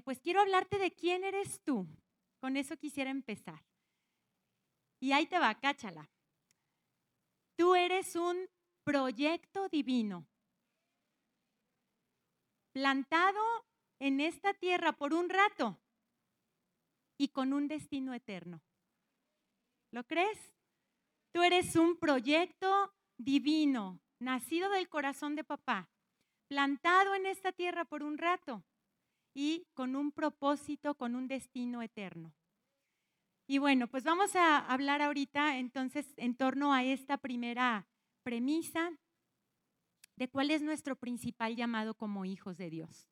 Pues quiero hablarte de quién eres tú. Con eso quisiera empezar. Y ahí te va, cáchala. Tú eres un proyecto divino, plantado en esta tierra por un rato y con un destino eterno. ¿Lo crees? Tú eres un proyecto divino, nacido del corazón de papá, plantado en esta tierra por un rato y con un propósito, con un destino eterno. Y bueno, pues vamos a hablar ahorita entonces en torno a esta primera premisa de cuál es nuestro principal llamado como hijos de Dios.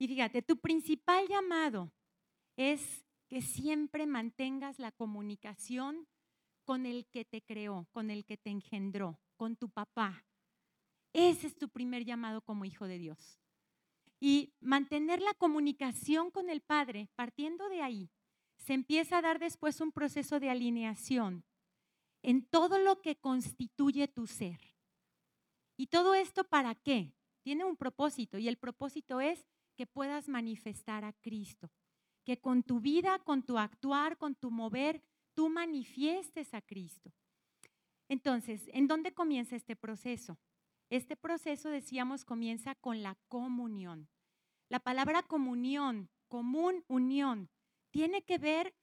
Y fíjate, tu principal llamado es que siempre mantengas la comunicación con el que te creó, con el que te engendró, con tu papá. Ese es tu primer llamado como hijo de Dios. Y mantener la comunicación con el Padre, partiendo de ahí, se empieza a dar después un proceso de alineación en todo lo que constituye tu ser. ¿Y todo esto para qué? Tiene un propósito y el propósito es que puedas manifestar a Cristo, que con tu vida, con tu actuar, con tu mover, tú manifiestes a Cristo. Entonces, ¿en dónde comienza este proceso? Este proceso, decíamos, comienza con la comunión. La palabra comunión, común, unión, tiene que ver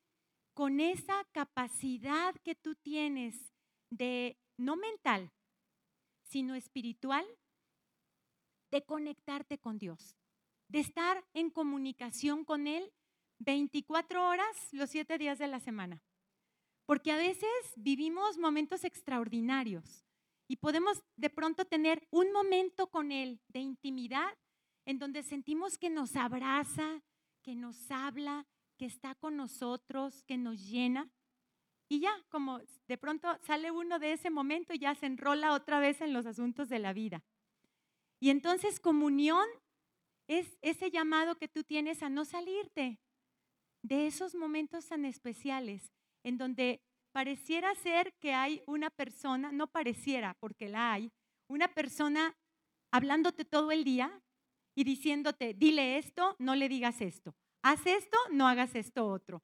con esa capacidad que tú tienes de, no mental, sino espiritual, de conectarte con Dios, de estar en comunicación con Él 24 horas los 7 días de la semana. Porque a veces vivimos momentos extraordinarios y podemos de pronto tener un momento con Él de intimidad en donde sentimos que nos abraza, que nos habla, que está con nosotros, que nos llena. Y ya, como de pronto sale uno de ese momento y ya se enrola otra vez en los asuntos de la vida. Y entonces comunión es ese llamado que tú tienes a no salirte de esos momentos tan especiales en donde pareciera ser que hay una persona, no pareciera porque la hay, una persona hablándote todo el día y diciéndote, dile esto, no le digas esto haz esto, no hagas esto otro.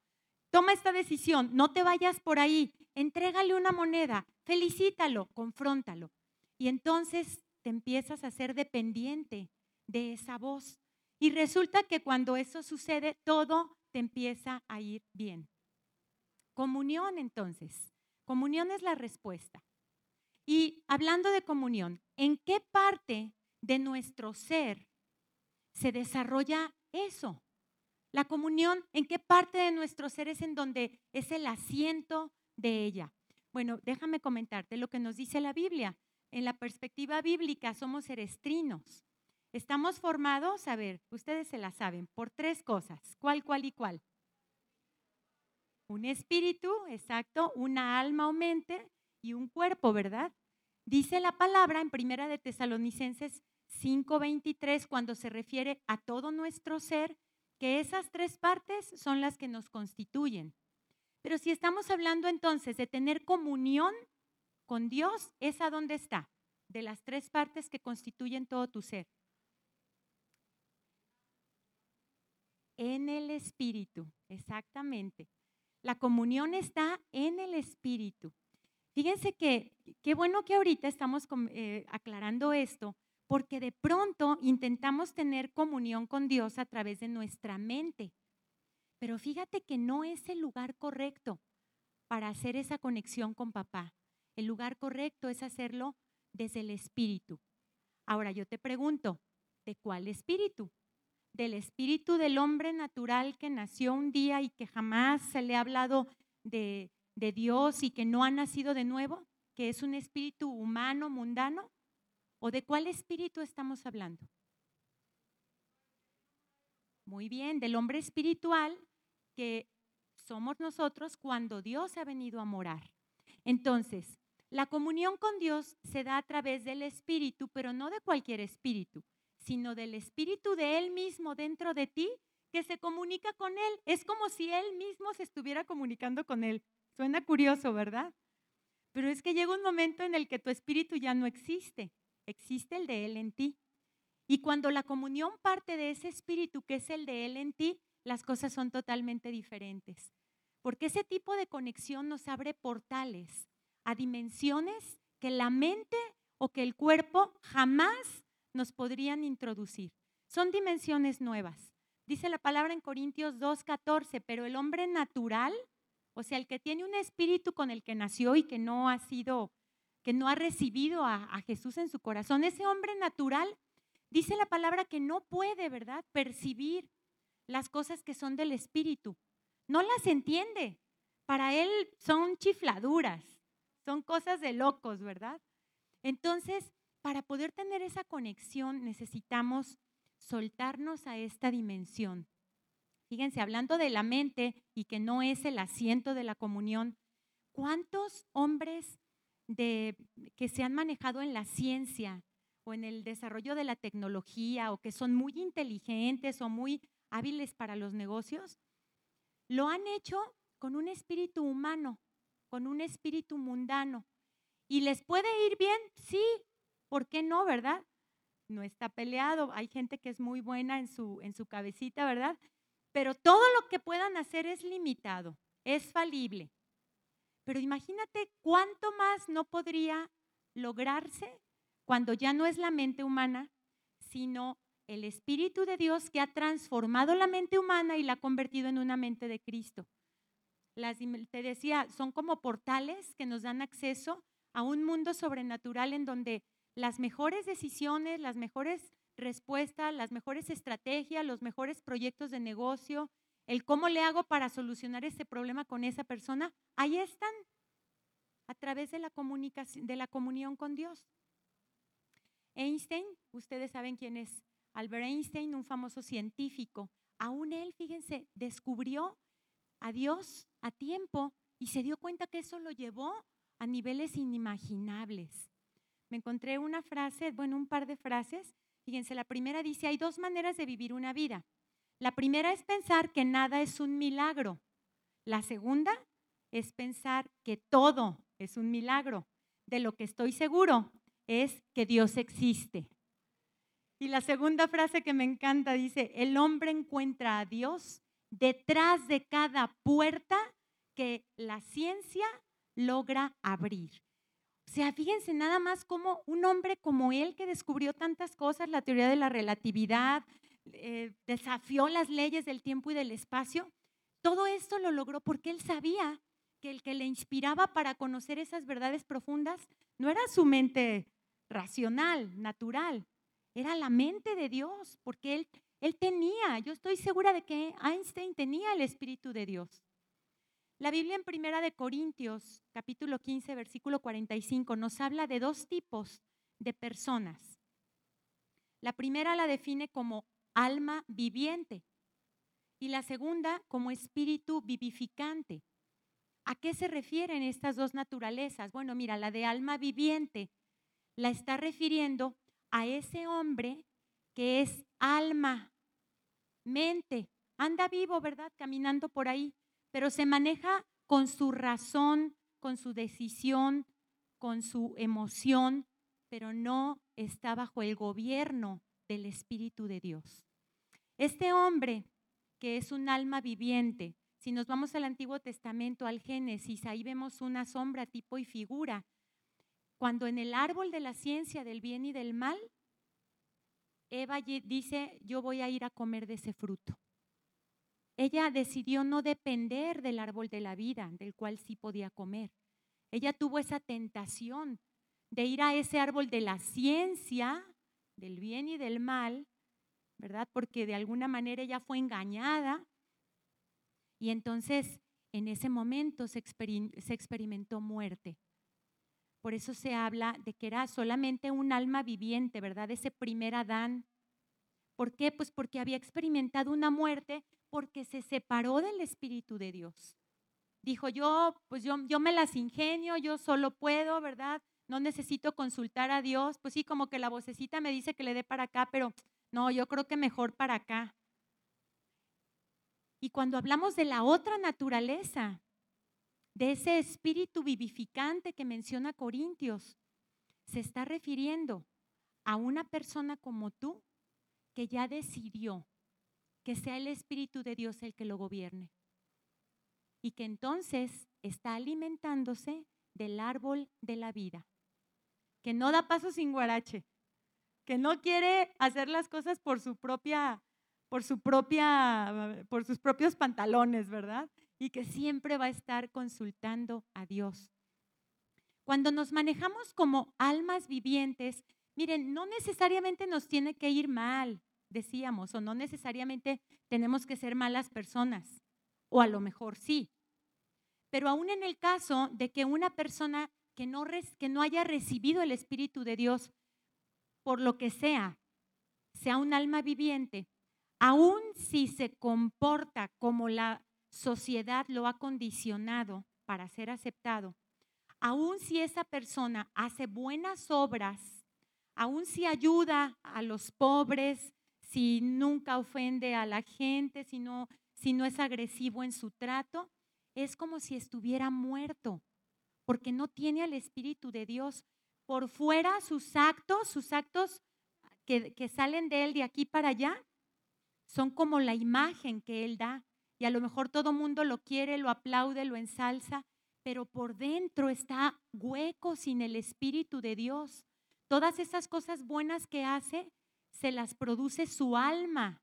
Toma esta decisión, no te vayas por ahí, entrégale una moneda, felicítalo, confróntalo. Y entonces te empiezas a ser dependiente de esa voz. Y resulta que cuando eso sucede, todo te empieza a ir bien. Comunión entonces. Comunión es la respuesta. Y hablando de comunión, ¿en qué parte de nuestro ser se desarrolla eso? La comunión, ¿en qué parte de nuestro ser es en donde es el asiento de ella? Bueno, déjame comentarte lo que nos dice la Biblia. En la perspectiva bíblica somos erestrinos. Estamos formados, a ver, ustedes se la saben, por tres cosas. ¿Cuál, cuál y cuál? Un espíritu, exacto, una alma o mente y un cuerpo, ¿verdad? Dice la palabra en Primera de Tesalonicenses 5:23 cuando se refiere a todo nuestro ser que esas tres partes son las que nos constituyen. Pero si estamos hablando entonces de tener comunión con Dios, ¿esa dónde está? De las tres partes que constituyen todo tu ser. En el Espíritu, exactamente. La comunión está en el Espíritu. Fíjense que qué bueno que ahorita estamos eh, aclarando esto, porque de pronto intentamos tener comunión con Dios a través de nuestra mente. Pero fíjate que no es el lugar correcto para hacer esa conexión con papá. El lugar correcto es hacerlo desde el espíritu. Ahora yo te pregunto, ¿de cuál espíritu? ¿Del espíritu del hombre natural que nació un día y que jamás se le ha hablado de, de Dios y que no ha nacido de nuevo? ¿Que es un espíritu humano, mundano? ¿O de cuál espíritu estamos hablando? Muy bien, del hombre espiritual que somos nosotros cuando Dios ha venido a morar. Entonces, la comunión con Dios se da a través del espíritu, pero no de cualquier espíritu, sino del espíritu de Él mismo dentro de ti que se comunica con Él. Es como si Él mismo se estuviera comunicando con Él. Suena curioso, ¿verdad? Pero es que llega un momento en el que tu espíritu ya no existe existe el de Él en ti. Y cuando la comunión parte de ese espíritu que es el de Él en ti, las cosas son totalmente diferentes. Porque ese tipo de conexión nos abre portales a dimensiones que la mente o que el cuerpo jamás nos podrían introducir. Son dimensiones nuevas. Dice la palabra en Corintios 2.14, pero el hombre natural, o sea, el que tiene un espíritu con el que nació y que no ha sido, que no ha recibido a, Jesús en su corazón, ese hombre natural, dice la palabra que no puede, ¿verdad?, percibir las cosas que son del espíritu. No las entiende. Para él son chifladuras, son cosas de locos, ¿verdad? Entonces, para poder tener esa conexión necesitamos soltarnos a esta dimensión. Fíjense, hablando de la mente y que no es el asiento de la comunión, ¿cuántos hombres que se han manejado en la ciencia o en el desarrollo de la tecnología o que son muy inteligentes o muy hábiles para los negocios, lo han hecho con un espíritu humano, con un espíritu mundano. ¿Y les puede ir bien? Sí, ¿por qué no, verdad? No está peleado, hay gente que es muy buena en su, en su cabecita, ¿verdad? Pero todo lo que puedan hacer es limitado, es falible. Pero imagínate cuánto más no podría lograrse cuando ya no es la mente humana, sino el Espíritu de Dios que ha transformado la mente humana y la ha convertido en una mente de Cristo. Las, te decía, son como portales que nos dan acceso a un mundo sobrenatural en donde las mejores decisiones, las mejores respuestas, las mejores estrategias, los mejores proyectos de negocio, el cómo le hago para solucionar ese problema con esa persona, ahí están, a través de la comunicación, de la comunión con Dios. Einstein, ustedes saben quién es Albert Einstein, un famoso científico, aún él, fíjense, descubrió a Dios a tiempo y se dio cuenta que eso lo llevó a niveles inimaginables. Me encontré una frase, bueno, un par de frases. Fíjense, la primera dice, hay dos maneras de vivir una vida. La primera es pensar que nada es un milagro. La segunda es pensar que todo es un milagro. De lo que estoy seguro es que Dios existe. Y la segunda frase que me encanta dice, el hombre encuentra a Dios detrás de cada puerta que la ciencia logra abrir. Sea, fíjense nada más como un hombre como él que descubrió tantas cosas, la teoría de la relatividad, eh, desafió las leyes del tiempo y del espacio, todo esto lo logró porque él sabía que el que le inspiraba para conocer esas verdades profundas no era su mente racional, natural, era la mente de Dios, porque él, él tenía, yo estoy segura de que Einstein tenía el Espíritu de Dios. La Biblia en Primera de Corintios, capítulo 15, versículo 45, nos habla de dos tipos de personas. La primera la define como alma viviente y la segunda como espíritu vivificante. ¿A qué se refieren estas dos naturalezas? Bueno, mira, la de alma viviente la está refiriendo a ese hombre que es alma, mente, anda vivo, ¿verdad? Caminando por ahí, pero se maneja con su razón, con su decisión, con su emoción, pero no está bajo el gobierno del Espíritu de Dios. Este hombre, que es un alma viviente, si nos vamos al Antiguo Testamento, al Génesis, ahí vemos una sombra, tipo y figura cuando en el árbol de la ciencia del bien y del mal, Eva dice, yo voy a ir a comer de ese fruto. Ella decidió no depender del árbol de la vida, del cual sí podía comer. Ella tuvo esa tentación de ir a ese árbol de la ciencia, del bien y del mal, ¿verdad? Porque de alguna manera ella fue engañada. Y entonces en ese momento se, experimentó muerte. Por eso se habla de que era solamente un alma viviente, ¿verdad? Ese primer Adán. ¿Por qué? Pues porque había experimentado una muerte porque se separó del Espíritu de Dios. Dijo, yo, pues yo, yo me las ingenio, yo solo puedo, ¿verdad? No necesito consultar a Dios. Pues sí, como que la vocecita me dice que le dé para acá, pero no, yo creo que mejor para acá. Y cuando hablamos de la otra naturaleza, de ese espíritu vivificante que menciona Corintios, se está refiriendo a una persona como tú que ya decidió que sea el Espíritu de Dios el que lo gobierne. Y que entonces está alimentándose del árbol de la vida, que no da paso sin guarache, que no quiere hacer las cosas por su propia, por su propia, por sus propios pantalones, ¿verdad? Y que siempre va a estar consultando a Dios. Cuando nos manejamos como almas vivientes, miren, no necesariamente nos tiene que ir mal, decíamos, o no necesariamente tenemos que ser malas personas, o a lo mejor sí. Pero aún en el caso de que una persona que no, que no haya recibido el Espíritu de Dios, por lo que sea, sea un alma viviente, aún si se comporta como la sociedad lo ha condicionado para ser aceptado, aún si esa persona hace buenas obras, aún si ayuda a los pobres, si nunca ofende a la gente, si no, si no es agresivo en su trato, es como si estuviera muerto, porque no tiene al Espíritu de Dios. Por fuera sus actos, sus actos que, que salen de él de aquí para allá, son como la imagen que él da. Y a lo mejor todo mundo lo quiere, lo aplaude, lo ensalza, pero por dentro está hueco sin el Espíritu de Dios. Todas esas cosas buenas que hace, se las produce su alma.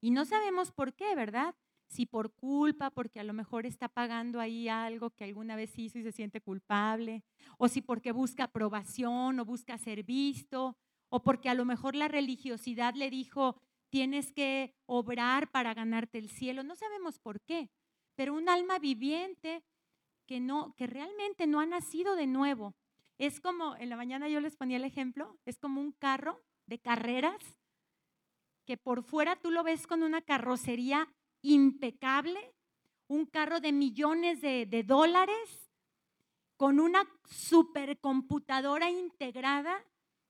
Y no sabemos por qué, ¿verdad? Si por culpa, porque a lo mejor está pagando ahí algo que alguna vez hizo y se siente culpable, o si porque busca aprobación o busca ser visto, o porque a lo mejor la religiosidad le dijo, tienes que obrar para ganarte el cielo. No sabemos por qué, pero un alma viviente que no que realmente no ha nacido de nuevo. Es como en la mañana yo les ponía el ejemplo, es como un carro de carreras que por fuera tú lo ves con una carrocería impecable, un carro de millones de, de dólares, con una supercomputadora integrada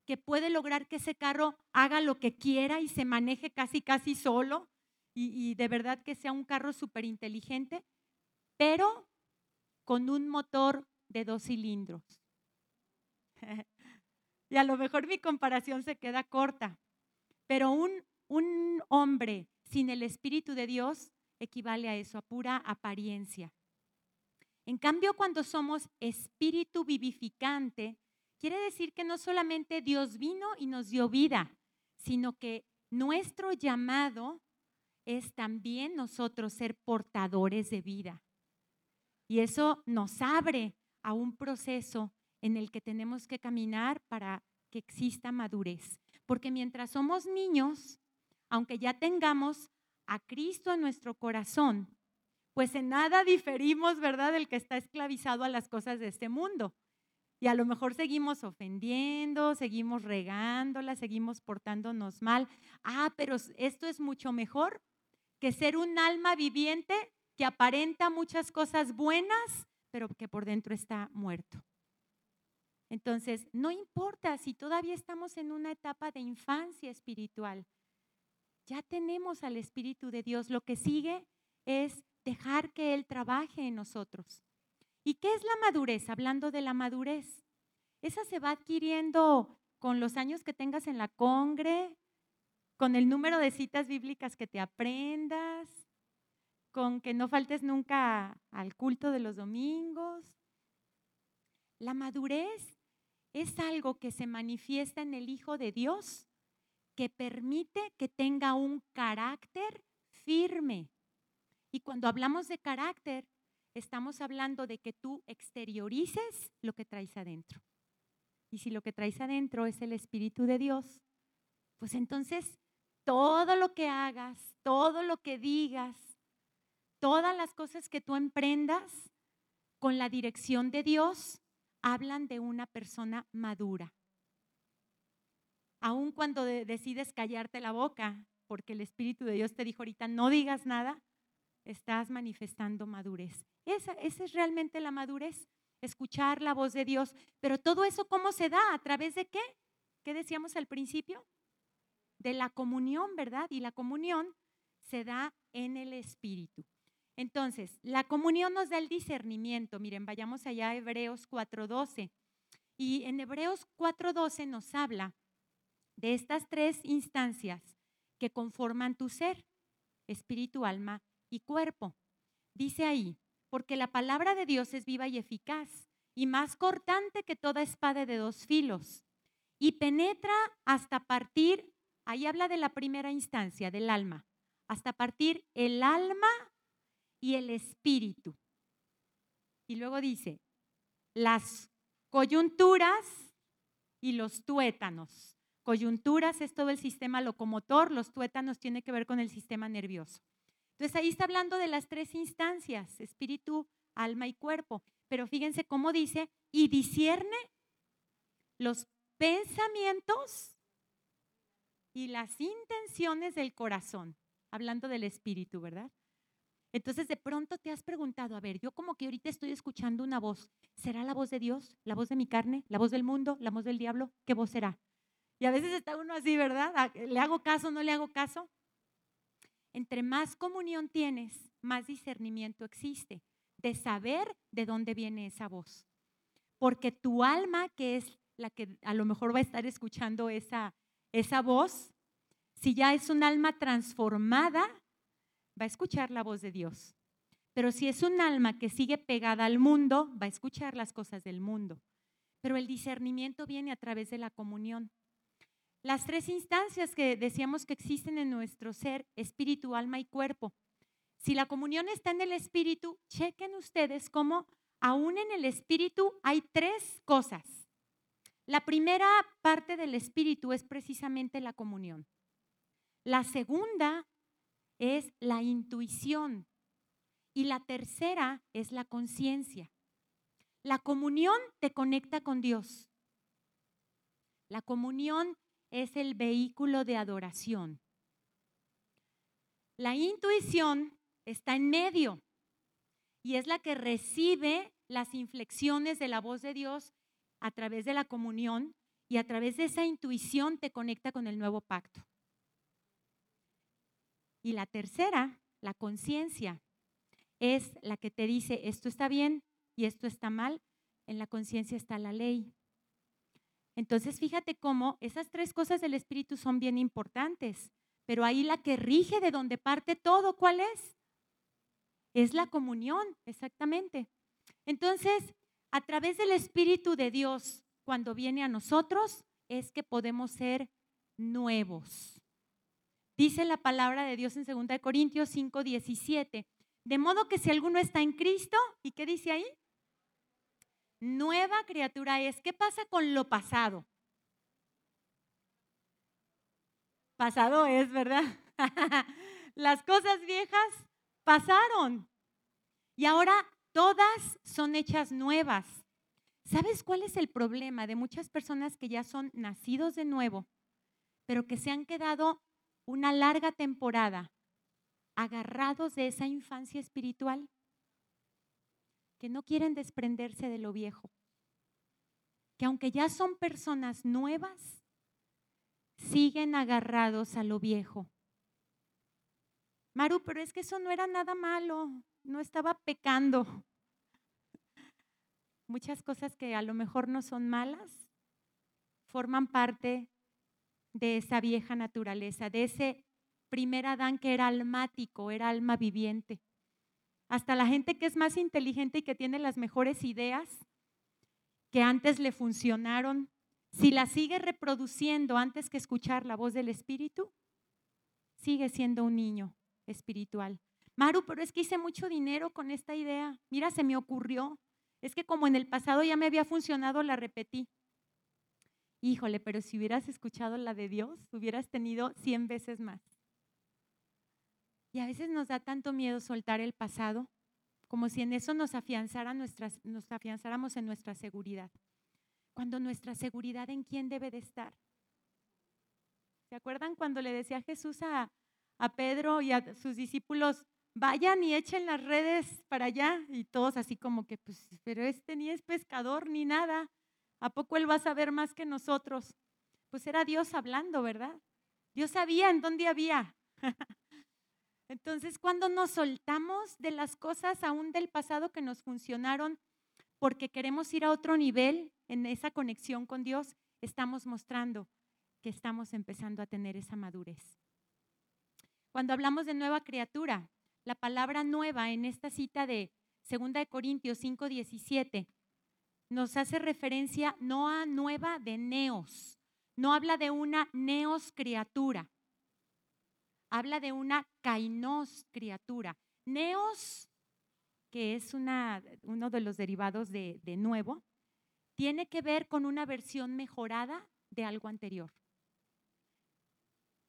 que puede lograr que ese carro haga lo que quiera y se maneje casi, casi solo y, y de verdad que sea un carro súper inteligente, pero con un motor de dos cilindros. y a lo mejor mi comparación se queda corta, pero un, un hombre sin el Espíritu de Dios equivale a eso, a pura apariencia. En cambio, cuando somos espíritu vivificante, quiere decir que no solamente Dios vino y nos dio vida, sino que nuestro llamado es también nosotros ser portadores de vida. Y eso nos abre a un proceso en el que tenemos que caminar para que exista madurez. Porque mientras somos niños, aunque ya tengamos a Cristo en nuestro corazón, pues en nada diferimos, ¿verdad?, del que está esclavizado a las cosas de este mundo. Y a lo mejor seguimos ofendiendo, seguimos regándola, seguimos portándonos mal. Ah, pero esto es mucho mejor que ser un alma viviente que aparenta muchas cosas buenas, pero que por dentro está muerto. Entonces, no importa si todavía estamos en una etapa de infancia espiritual, ya tenemos al Espíritu de Dios. Lo que sigue es dejar que Él trabaje en nosotros. ¿Y qué es la madurez? Hablando de la madurez, esa se va adquiriendo con los años que tengas en la congre, con el número de citas bíblicas que te aprendas, con que no faltes nunca al culto de los domingos. La madurez es algo que se manifiesta en el Hijo de Dios, que permite que tenga un carácter firme. Y cuando hablamos de carácter, estamos hablando de que tú exteriorices lo que traes adentro. Y si lo que traes adentro es el Espíritu de Dios, pues entonces todo lo que hagas, todo lo que digas, todas las cosas que tú emprendas con la dirección de Dios, hablan de una persona madura. Aun cuando decides callarte la boca, porque el Espíritu de Dios te dijo ahorita, no digas nada, estás manifestando madurez. Esa, esa es realmente la madurez, escuchar la voz de Dios. Pero todo eso, ¿cómo se da? ¿A través de qué? ¿Qué decíamos al principio? De la comunión, ¿verdad? Y la comunión se da en el Espíritu. Entonces, la comunión nos da el discernimiento. Miren, vayamos allá a Hebreos 4.12. Y en Hebreos 4.12 nos habla de estas tres instancias que conforman tu ser, espíritu, alma y cuerpo. Dice ahí, porque la palabra de Dios es viva y eficaz y más cortante que toda espada de dos filos y penetra hasta partir, ahí habla de la primera instancia, del alma, hasta partir el alma y el espíritu. Y luego dice, las coyunturas y los tuétanos. Coyunturas es todo el sistema locomotor, los tuétanos tiene que ver con el sistema nervioso. Entonces ahí está hablando de las tres instancias, espíritu, alma y cuerpo. Pero fíjense cómo dice, y discierne los pensamientos y las intenciones del corazón, hablando del espíritu, ¿verdad? Entonces de pronto te has preguntado, a ver, yo como que ahorita estoy escuchando una voz, ¿será la voz de Dios? ¿La voz de mi carne? ¿La voz del mundo? ¿La voz del diablo? ¿Qué voz será? Y a veces está uno así, ¿verdad? Ah, ¿Le hago caso? ¿No le hago caso? Entre más comunión tienes, más discernimiento existe de saber de dónde viene esa voz. Porque tu alma, que es la que a lo mejor va a estar escuchando esa, esa voz, si ya es un alma transformada, va a escuchar la voz de Dios. Pero si es un alma que sigue pegada al mundo, va a escuchar las cosas del mundo. Pero el discernimiento viene a través de la comunión. Las tres instancias que decíamos que existen en nuestro ser, espíritu, alma y cuerpo, si la comunión está en el espíritu, chequen ustedes cómo aún en el espíritu hay tres cosas. La primera parte del espíritu es precisamente la comunión. La segunda es la intuición. Y la tercera es la conciencia. La comunión te conecta con Dios. La comunión es el vehículo de adoración. La intuición está en medio y es la que recibe las inflexiones de la voz de Dios a través de la comunión y a través de esa intuición te conecta con el nuevo pacto. Y la tercera, la conciencia, es la que te dice esto está bien y esto está mal. En la conciencia está la ley. Entonces, fíjate cómo esas tres cosas del Espíritu son bien importantes, pero ahí la que rige de donde parte todo, ¿cuál es? Es la comunión, exactamente. Entonces, a través del Espíritu de Dios, cuando viene a nosotros, es que podemos ser nuevos. Dice la palabra de Dios en 2 Corintios 5, 17. De modo que si alguno está en Cristo, ¿y qué dice ahí? Nueva criatura es. ¿Qué pasa con lo pasado? Pasado es, ¿verdad? Las cosas viejas pasaron. Y ahora todas son hechas nuevas. ¿Sabes cuál es el problema de muchas personas que ya son nacidos de nuevo, pero que se han quedado una larga temporada agarrados de esa infancia espiritual? Que no quieren desprenderse de lo viejo. Que aunque ya son personas nuevas, siguen agarrados a lo viejo. Maru, pero es que eso no era nada malo, no estaba pecando. Muchas cosas que a lo mejor no son malas forman parte de esa vieja naturaleza, de ese primer Adán que era almático, era alma viviente. Hasta la gente que es más inteligente y que tiene las mejores ideas que antes le funcionaron, si la sigue reproduciendo antes que escuchar la voz del Espíritu, sigue siendo un niño espiritual. Maru, pero es que hice mucho dinero con esta idea. Mira, se me ocurrió. Es que como en el pasado ya me había funcionado, la repetí. Híjole, pero si hubieras escuchado la de Dios, hubieras tenido 100 veces más. Y a veces nos da tanto miedo soltar el pasado, como si en eso nos, afianzáramos en nuestra seguridad. Cuando nuestra seguridad en quién debe de estar. ¿Se acuerdan cuando le decía Jesús a, a Pedro y a sus discípulos, vayan y echen las redes para allá. Y todos así como que, pues, pero este ni es pescador ni nada. ¿A poco él va a saber más que nosotros? Pues era Dios hablando, ¿verdad? Dios sabía en dónde había. Entonces, cuando nos soltamos de las cosas aún del pasado que nos funcionaron, porque queremos ir a otro nivel en esa conexión con Dios, estamos mostrando que estamos empezando a tener esa madurez. Cuando hablamos de nueva criatura, la palabra nueva en esta cita de 2 de Corintios 5:17 nos hace referencia no a nueva de neos, no habla de una neos criatura, habla de una kainos criatura. Neos, que es uno de los derivados de, de nuevo, tiene que ver con una versión mejorada de algo anterior.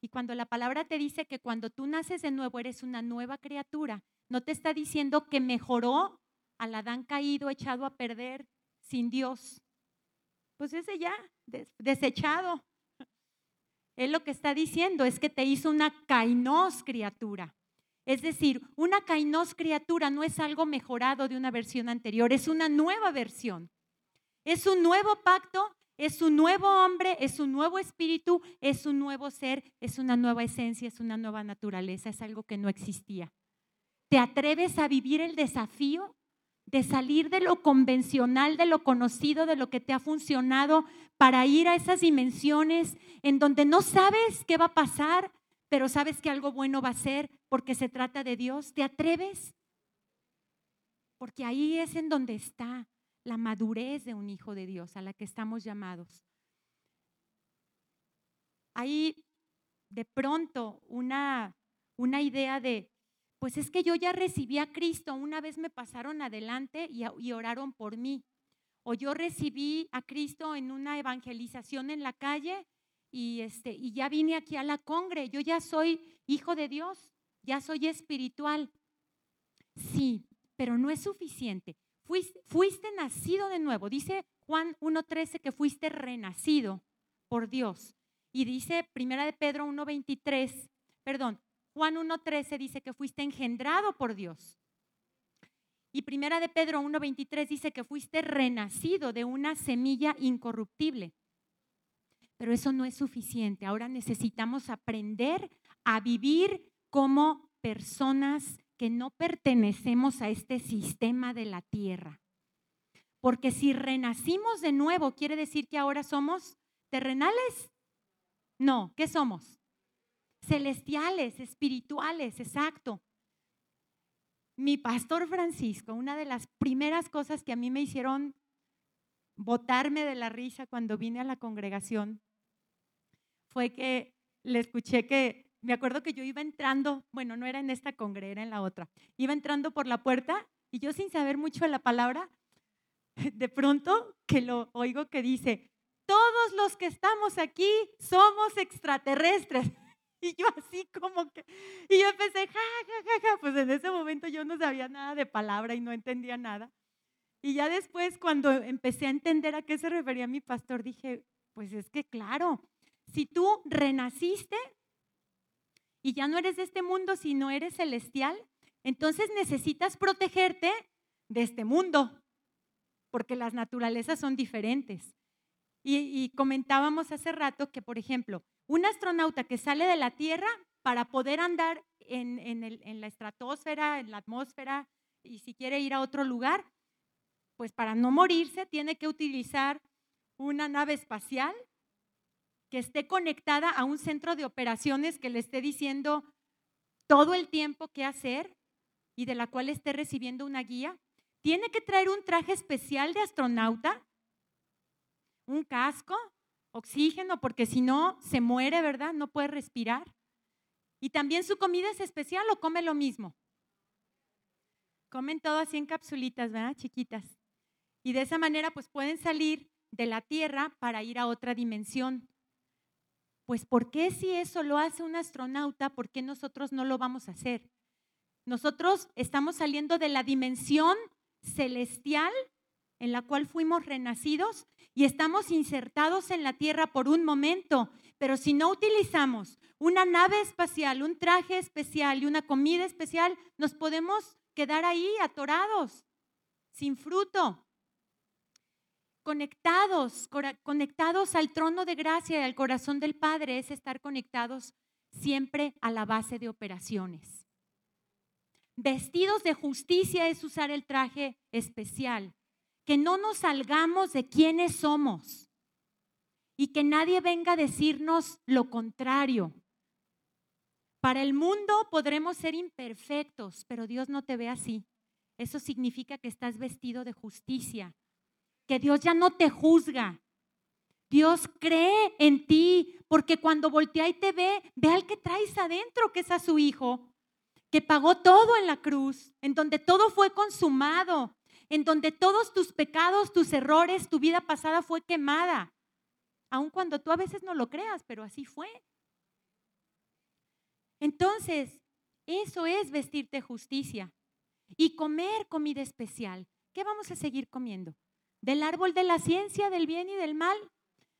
Y cuando la palabra te dice que cuando tú naces de nuevo eres una nueva criatura, no te está diciendo que mejoró al Adán caído, echado a perder, sin Dios. Pues ese ya, desechado. Él lo que está diciendo es que te hizo una kainos criatura. Es decir, una kainos criatura no es algo mejorado de una versión anterior, es una nueva versión. Es un nuevo pacto, es un nuevo hombre, es un nuevo espíritu, es un nuevo ser, es una nueva esencia, es una nueva naturaleza, es algo que no existía. ¿Te atreves a vivir el desafío de salir de lo convencional, de lo conocido, de lo que te ha funcionado, para ir a esas dimensiones en donde no sabes qué va a pasar, pero sabes que algo bueno va a ser porque se trata de Dios. ¿Te atreves? Porque ahí es en donde está la madurez de un hijo de Dios a la que estamos llamados. Ahí de pronto una, una idea de, pues es que yo ya recibí a Cristo, una vez me pasaron adelante y, oraron por mí. O yo recibí a Cristo en una evangelización en la calle y, este, y ya vine aquí a la congre, yo ya soy hijo de Dios, ya soy espiritual. Sí, pero no es suficiente. Fuiste, fuiste nacido de nuevo. Dice Juan 1.13 que fuiste renacido por Dios. Y dice Primera de Pedro 1.23, perdón, Juan 1.13 dice que fuiste engendrado por Dios. Y primera de Pedro 1.23 dice que fuiste renacido de una semilla incorruptible. Pero eso no es suficiente. Ahora necesitamos aprender a vivir como personas que no pertenecemos a este sistema de la tierra. Porque si renacimos de nuevo, ¿quiere decir que ahora somos terrenales? No, ¿qué somos? Celestiales, espirituales, exacto. Mi pastor Francisco, una de las primeras cosas que a mí me hicieron botarme de la risa cuando vine a la congregación fue que le escuché que, me acuerdo que yo iba entrando, bueno, no era en esta congre, era en la otra, iba entrando por la puerta y yo sin saber mucho de la palabra, de pronto que lo oigo que dice, todos los que estamos aquí somos extraterrestres. Y yo así como que, y yo empecé, ja, ja, ja, ja, pues en ese momento yo no sabía nada de palabra y no entendía nada. Y ya después, cuando empecé a entender a qué se refería mi pastor, dije, pues es que claro, si tú renaciste y ya no eres de este mundo, sino eres celestial, entonces necesitas protegerte de este mundo, porque las naturalezas son diferentes. Y, y comentábamos hace rato que, por ejemplo, un astronauta que sale de la Tierra para poder andar en, la estratosfera, en la atmósfera, y si quiere ir a otro lugar, pues para no morirse tiene que utilizar una nave espacial que esté conectada a un centro de operaciones que le esté diciendo todo el tiempo qué hacer y de la cual esté recibiendo una guía. Tiene que traer un traje especial de astronauta, un casco, oxígeno, porque si no, se muere, ¿verdad? No puede respirar. Y también su comida es especial o come lo mismo. Comen todo así en capsulitas, ¿verdad? Chiquitas. Y de esa manera, pues pueden salir de la tierra para ir a otra dimensión. Pues, ¿por qué si eso lo hace un astronauta, por qué nosotros no lo vamos a hacer? Nosotros estamos saliendo de la dimensión celestial en la cual fuimos renacidos y estamos insertados en la tierra por un momento, pero si no utilizamos una nave espacial, un traje especial y una comida especial, nos podemos quedar ahí atorados, sin fruto. Conectados, conectados al trono de gracia y al corazón del Padre es estar conectados siempre a la base de operaciones. Vestidos de justicia es usar el traje especial que no nos salgamos de quiénes somos y que nadie venga a decirnos lo contrario. Para el mundo podremos ser imperfectos, pero Dios no te ve así. Eso significa que estás vestido de justicia, que Dios ya no te juzga. Dios cree en ti, porque cuando voltea y te ve, ve al que traes adentro, que es a su Hijo, que pagó todo en la cruz, en donde todo fue consumado, en donde todos tus pecados, tus errores, tu vida pasada fue quemada. Aun cuando tú a veces no lo creas, pero así fue. Entonces, eso es vestirte justicia y comer comida especial. ¿Qué vamos a seguir comiendo? ¿Del árbol de la ciencia, del bien y del mal?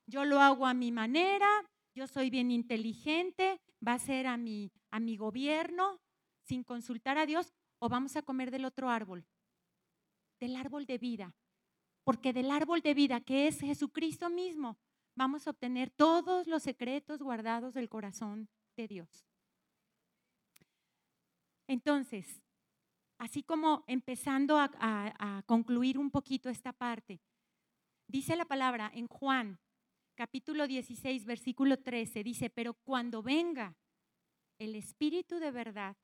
Yo lo hago a mi manera, yo soy bien inteligente, va a ser a mi, a mi gobierno, sin consultar a Dios, o vamos a comer del otro árbol, del árbol de vida. Porque del árbol de vida, que es Jesucristo mismo, vamos a obtener todos los secretos guardados del corazón de Dios. Entonces, así como empezando a, concluir un poquito esta parte, dice la palabra en Juan capítulo 16, versículo 13, dice, pero cuando venga el Espíritu de verdad,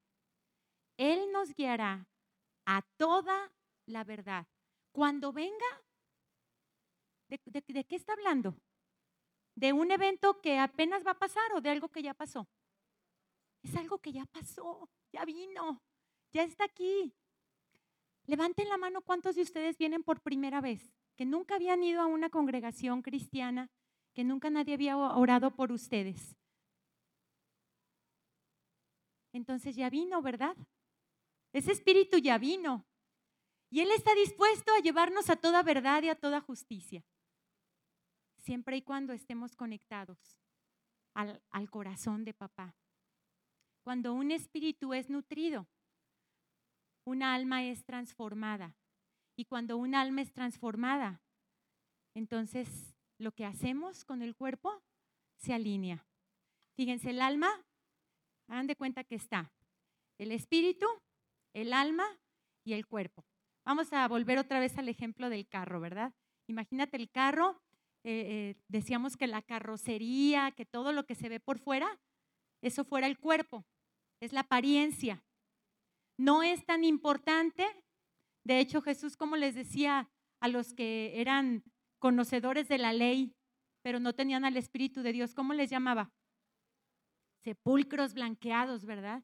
Él nos guiará a toda la verdad. Cuando venga, de qué está hablando? ¿De un evento que apenas va a pasar o de algo que ya pasó? Es algo que ya pasó ya vino, ya está aquí. Levanten la mano cuántos de ustedes vienen por primera vez, que nunca habían ido a una congregación cristiana, que nunca nadie había orado por ustedes. Entonces ya vino, ¿verdad? Ese espíritu ya vino. Y Él está dispuesto a llevarnos a toda verdad y a toda justicia, siempre y cuando estemos conectados al, al corazón de papá. Cuando un espíritu es nutrido, una alma es transformada. Y cuando un alma es transformada, entonces lo que hacemos con el cuerpo se alinea. Fíjense, el alma, hagan de cuenta que está el espíritu, el alma y el cuerpo. Vamos a volver otra vez al ejemplo del carro, ¿verdad? Imagínate el carro, eh, eh, decíamos que la carrocería, que todo lo que se ve por fuera, eso fuera el cuerpo es la apariencia. No es tan importante. De hecho, Jesús, como les decía a los que eran conocedores de la ley, pero no tenían al Espíritu de Dios, ¿cómo les llamaba? Sepulcros blanqueados, ¿verdad?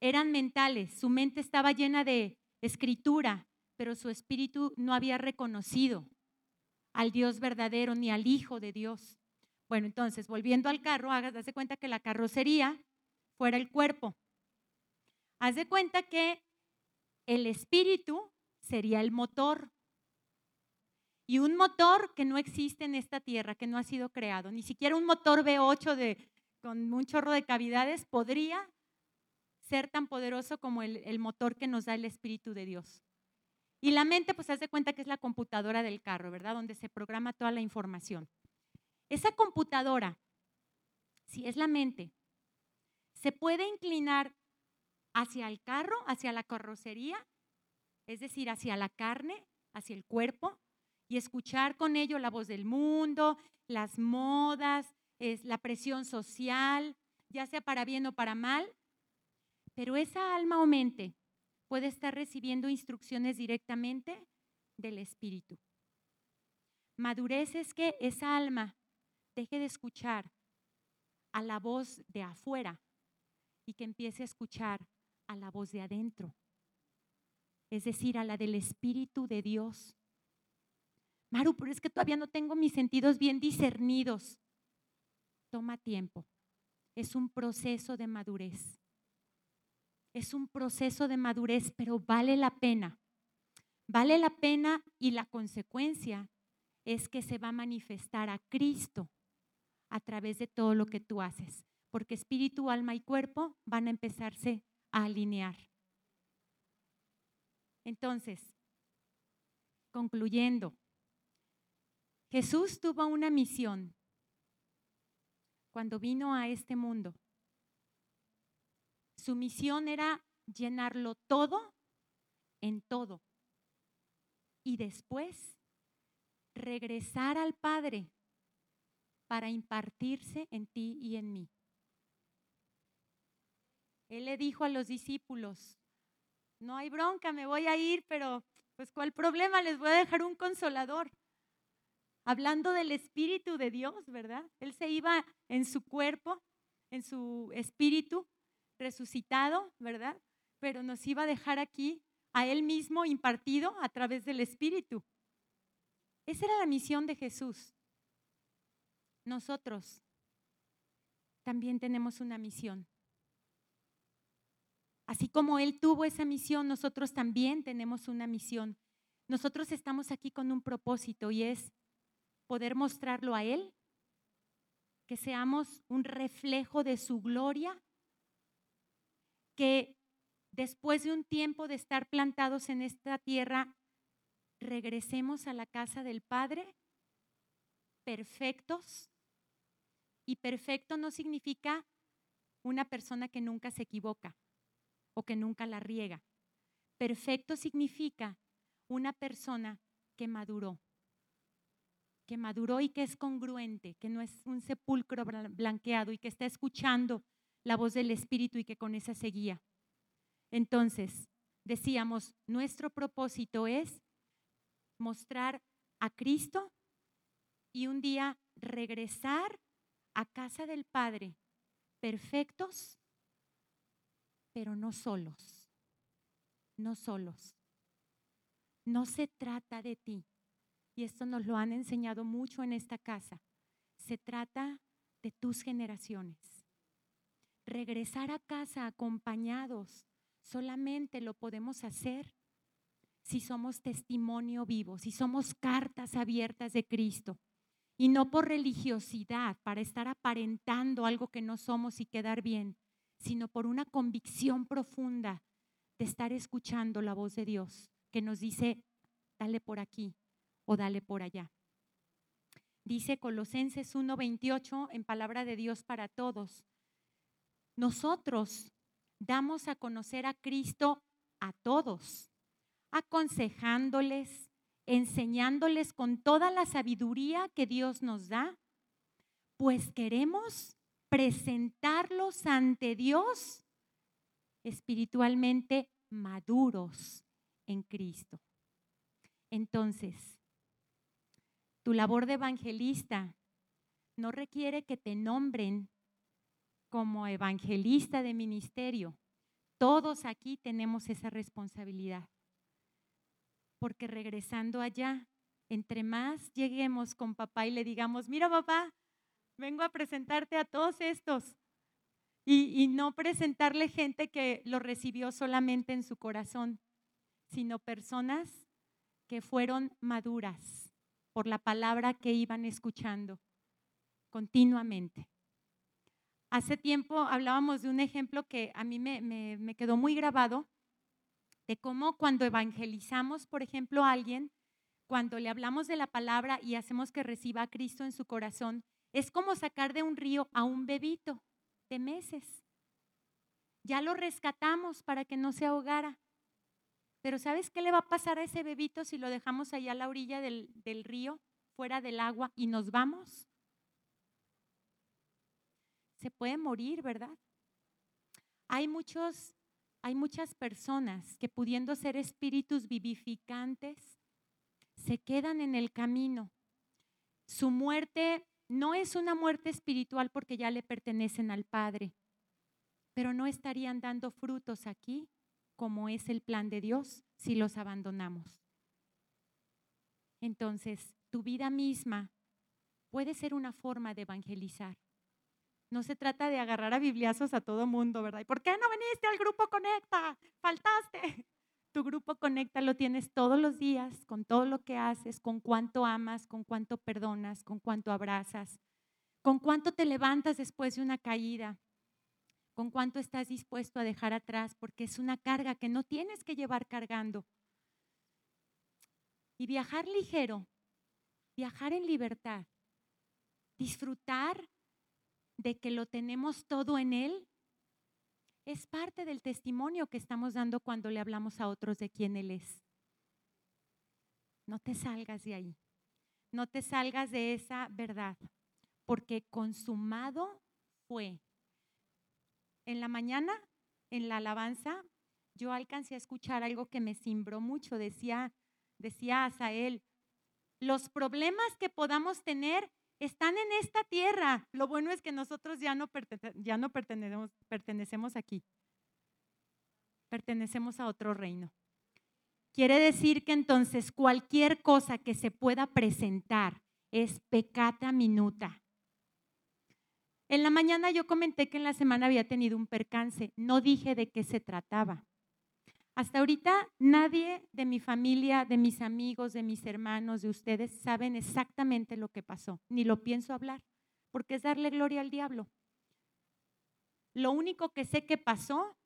Eran mentales, su mente estaba llena de escritura, pero su espíritu no había reconocido al Dios verdadero ni al Hijo de Dios. Bueno, entonces, volviendo al carro, hágase cuenta que la carrocería fuera el cuerpo. Haz de cuenta que el espíritu sería el motor. Y un motor que no existe en esta tierra, que no ha sido creado, ni siquiera un motor V8 de, con un chorro de cavidades podría ser tan poderoso como el motor que nos da el Espíritu de Dios. Y la mente, pues haz de cuenta que es la computadora del carro, ¿verdad? Donde se programa toda la información. Esa computadora, si es la mente, se puede inclinar hacia el carro, hacia la carrocería, es decir, hacia la carne, hacia el cuerpo, y escuchar con ello la voz del mundo, las modas, es la presión social, ya sea para bien o para mal, pero esa alma o mente puede estar recibiendo instrucciones directamente del Espíritu. Madurez es que esa alma deje de escuchar a la voz de afuera y que empiece a escuchar a la voz de adentro, es decir, a la del Espíritu de Dios. Maru, pero es que todavía no tengo mis sentidos bien discernidos. Toma tiempo. Es un proceso de madurez. Es un proceso de madurez, pero vale la pena. Vale la pena y la consecuencia es que se va a manifestar a Cristo a través de todo lo que tú haces, porque espíritu, alma y cuerpo van a empezarse alinear. Entonces, concluyendo, Jesús tuvo una misión cuando vino a este mundo. Su misión era llenarlo todo en todo y después regresar al Padre para impartirse en ti y en mí. Él le dijo a los discípulos, no hay bronca, me voy a ir, pero pues ¿cuál problema? Les voy a dejar un consolador. Hablando del Espíritu de Dios, ¿verdad? Él se iba en su cuerpo, en su espíritu resucitado, ¿verdad? Pero nos iba a dejar aquí a Él mismo impartido a través del Espíritu. Esa era la misión de Jesús. Nosotros también tenemos una misión. Así como Él tuvo esa misión, nosotros también tenemos una misión. Nosotros estamos aquí con un propósito y es poder mostrarlo a Él, que seamos un reflejo de su gloria, que después de un tiempo de estar plantados en esta tierra, regresemos a la casa del Padre perfectos. Y perfecto no significa una persona que nunca se equivoca o que nunca la riega. Perfecto significa una persona que maduró, que maduró y que es congruente, que no es un sepulcro blanqueado y que está escuchando la voz del Espíritu y que con esa seguía. Entonces, decíamos, nuestro propósito es mostrar a Cristo y un día regresar a casa del Padre perfectos pero no solos, no solos. No se trata de ti. Y esto nos lo han enseñado mucho en esta casa. Se trata de tus generaciones. Regresar a casa acompañados solamente lo podemos hacer si somos testimonio vivo, si somos cartas abiertas de Cristo. Y no por religiosidad, para estar aparentando algo que no somos y quedar bien, sino por una convicción profunda de estar escuchando la voz de Dios que nos dice, dale por aquí o dale por allá. Dice Colosenses 1:28 en palabra de Dios para todos. Nosotros damos a conocer a Cristo a todos, aconsejándoles, enseñándoles con toda la sabiduría que Dios nos da, pues queremos presentarlos ante Dios espiritualmente maduros en Cristo. Entonces, tu labor de evangelista no requiere que te nombren como evangelista de ministerio. Todos aquí tenemos esa responsabilidad. Porque regresando allá, entre más lleguemos con papá y le digamos, mira papá, vengo a presentarte a todos estos. Y, no presentarle gente que lo recibió solamente en su corazón, sino personas que fueron maduras por la palabra que iban escuchando continuamente. Hace tiempo hablábamos de un ejemplo que a mí me, quedó muy grabado, de cómo cuando evangelizamos, por ejemplo, a alguien, cuando le hablamos de la palabra y hacemos que reciba a Cristo en su corazón, es como sacar de un río a un bebito de meses. Ya lo rescatamos para que no se ahogara. Pero ¿sabes qué le va a pasar a ese bebito si lo dejamos allá a la orilla del río, fuera del agua, y nos vamos? Se puede morir, ¿verdad? Hay muchos, hay muchas personas que pudiendo ser espíritus vivificantes, se quedan en el camino. Su muerte no es una muerte espiritual porque ya le pertenecen al Padre, pero no estarían dando frutos aquí como es el plan de Dios si los abandonamos. Entonces, tu vida misma puede ser una forma de evangelizar. No se trata de agarrar a bibliazos a todo mundo, ¿verdad? ¿Y por qué no viniste al grupo Conecta? Faltaste. Tu grupo Conecta lo tienes todos los días, con todo lo que haces, con cuánto amas, con cuánto perdonas, con cuánto abrazas, con cuánto te levantas después de una caída, con cuánto estás dispuesto a dejar atrás, porque es una carga que no tienes que llevar cargando. Y viajar ligero, viajar en libertad, disfrutar de que lo tenemos todo en Él, es parte del testimonio que estamos dando cuando le hablamos a otros de quién Él es. No te salgas de ahí. No te salgas de esa verdad. porque consumado fue. En la mañana, en la alabanza, yo alcancé a escuchar algo que me cimbró mucho. Decía, decía Asael, los problemas que podamos tener están en esta tierra. Lo bueno es que nosotros ya no, pertenecemos aquí. Pertenecemos a otro reino. Quiere decir que entonces cualquier cosa que se pueda presentar es pecata minuta. En la mañana yo comenté que en la semana había tenido un percance. No dije de qué se trataba. Hasta ahorita nadie de mi familia, de mis amigos, de mis hermanos, de ustedes saben exactamente lo que pasó, ni lo pienso hablar, porque es darle gloria al diablo. Lo único que sé que pasó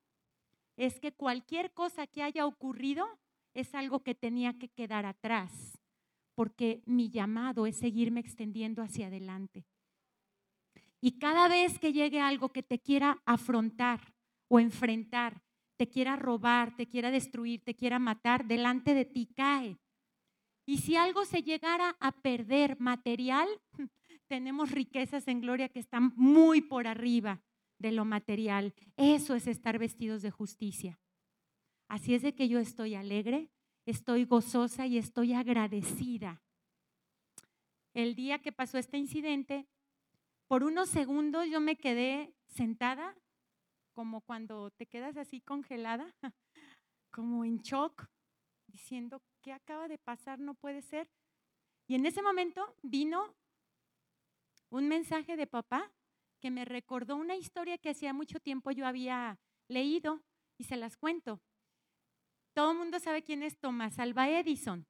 es que cualquier cosa que haya ocurrido es algo que tenía que quedar atrás, porque mi llamado es seguirme extendiendo hacia adelante. Y cada vez que llegue algo que te quiera afrontar o enfrentar, te quiera robar, te quiera destruir, te quiera matar, delante de ti cae. Y si algo se llegara a perder material, tenemos riquezas en gloria que están muy por arriba de lo material. Eso es estar vestidos de justicia. Así es de que yo estoy alegre, estoy gozosa y estoy agradecida. El día que pasó este incidente, por unos segundos yo me quedé sentada como cuando te quedas así congelada, como en shock, diciendo, ¿qué acaba de pasar? No puede ser. Y en ese momento vino un mensaje de papá que me recordó una historia que hacía mucho tiempo yo había leído y se las cuento. Todo el mundo sabe quién es Thomas Alva Edison.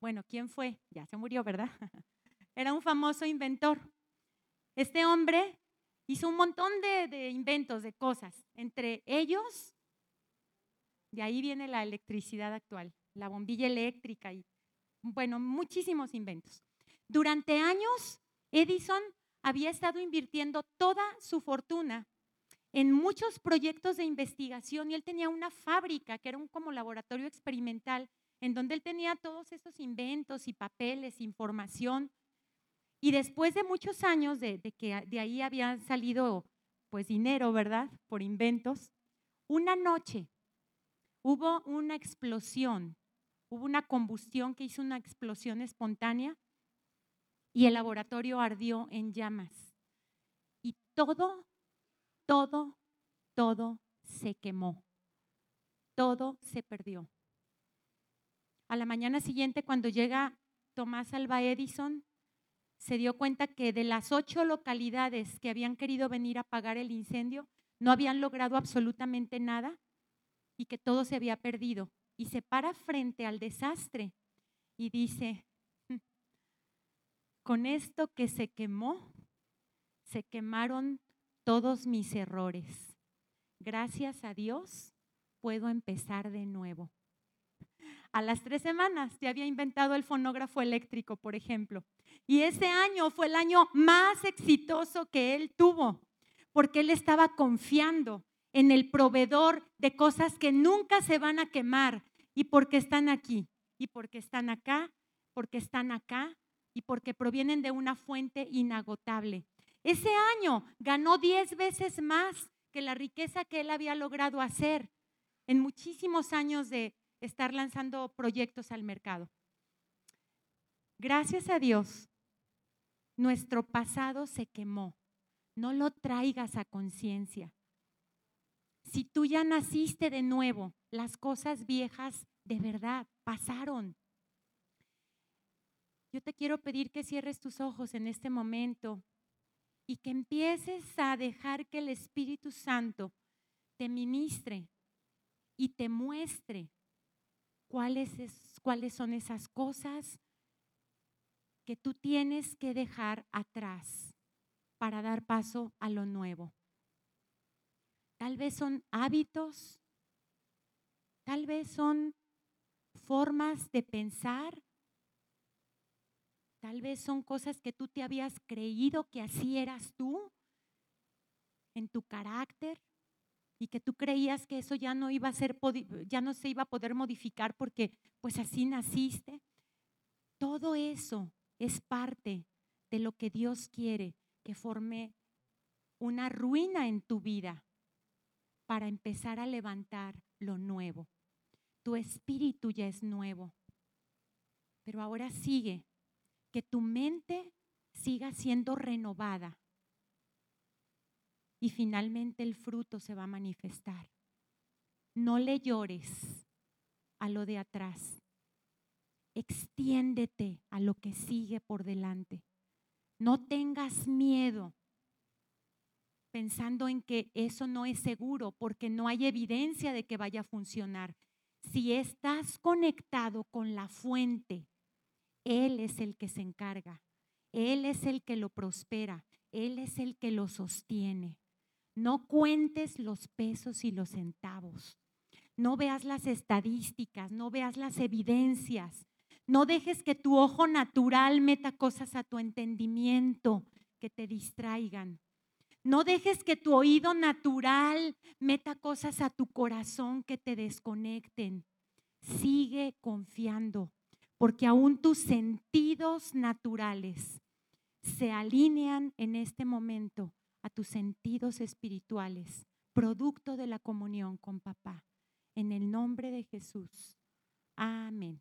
Bueno, ¿quién fue? Ya se murió, ¿verdad? Era un famoso inventor. Este hombre hizo un montón de, inventos, de cosas. Entre ellos, de ahí viene la electricidad actual, la bombilla eléctrica y, bueno, muchísimos inventos. Durante años, Edison había estado invirtiendo toda su fortuna en muchos proyectos de investigación y él tenía una fábrica que era un como laboratorio experimental en donde él tenía todos esos inventos y papeles, información y después de muchos años de, que de ahí había salido pues dinero, ¿verdad? Por inventos, una noche hubo una explosión, hubo una combustión que hizo una explosión espontánea y el laboratorio ardió en llamas. Y todo, todo, todo se quemó. Todo se perdió. A la mañana siguiente, cuando llega Tomás Alba Edison, se dio cuenta que de las ocho localidades que habían querido venir a apagar el incendio, no habían logrado absolutamente nada y que todo se había perdido. Y se para frente al desastre y dice, mm, con esto que se quemó, se quemaron todos mis errores. Gracias a Dios puedo empezar de nuevo. A las tres semanas ya había inventado el fonógrafo eléctrico, por ejemplo. Y ese año fue el año más exitoso que él tuvo, porque él estaba confiando en el proveedor de cosas que nunca se van a quemar y porque están aquí, y porque están acá, porque están acá y porque provienen de una fuente inagotable. Ese año ganó diez veces más que la riqueza que él había logrado hacer en muchísimos años de estar lanzando proyectos al mercado. Gracias a Dios, nuestro pasado se quemó. No lo traigas a conciencia. Si tú ya naciste de nuevo, las cosas viejas de verdad pasaron. Yo te quiero pedir que cierres tus ojos en este momento y que empieces a dejar que el Espíritu Santo te ministre y te muestre cuáles, cuáles son esas cosas que tú tienes que dejar atrás para dar paso a lo nuevo. Tal vez son hábitos, tal vez son formas de pensar, tal vez son cosas que tú te habías creído que así eras tú en tu carácter y que tú creías que eso ya no iba a ser ya no se iba a poder modificar porque pues así naciste. Todo eso es parte de lo que Dios quiere que forme una ruina en tu vida para empezar a levantar lo nuevo. Tu espíritu ya es nuevo, pero ahora sigue, que tu mente siga siendo renovada y finalmente el fruto se va a manifestar. No le llores a lo de atrás. Extiéndete a lo que sigue por delante. No tengas miedo pensando en que eso no es seguro porque no hay evidencia de que vaya a funcionar. Si estás conectado con la fuente, Él es el que se encarga, Él es el que lo prospera, Él es el que lo sostiene. No cuentes los pesos y los centavos. No veas las estadísticas, no veas las evidencias. No dejes que tu ojo natural meta cosas a tu entendimiento que te distraigan. No dejes que tu oído natural meta cosas a tu corazón que te desconecten. Sigue confiando, porque aún tus sentidos naturales se alinean en este momento a tus sentidos espirituales, producto de la comunión con papá. En el nombre de Jesús. Amén.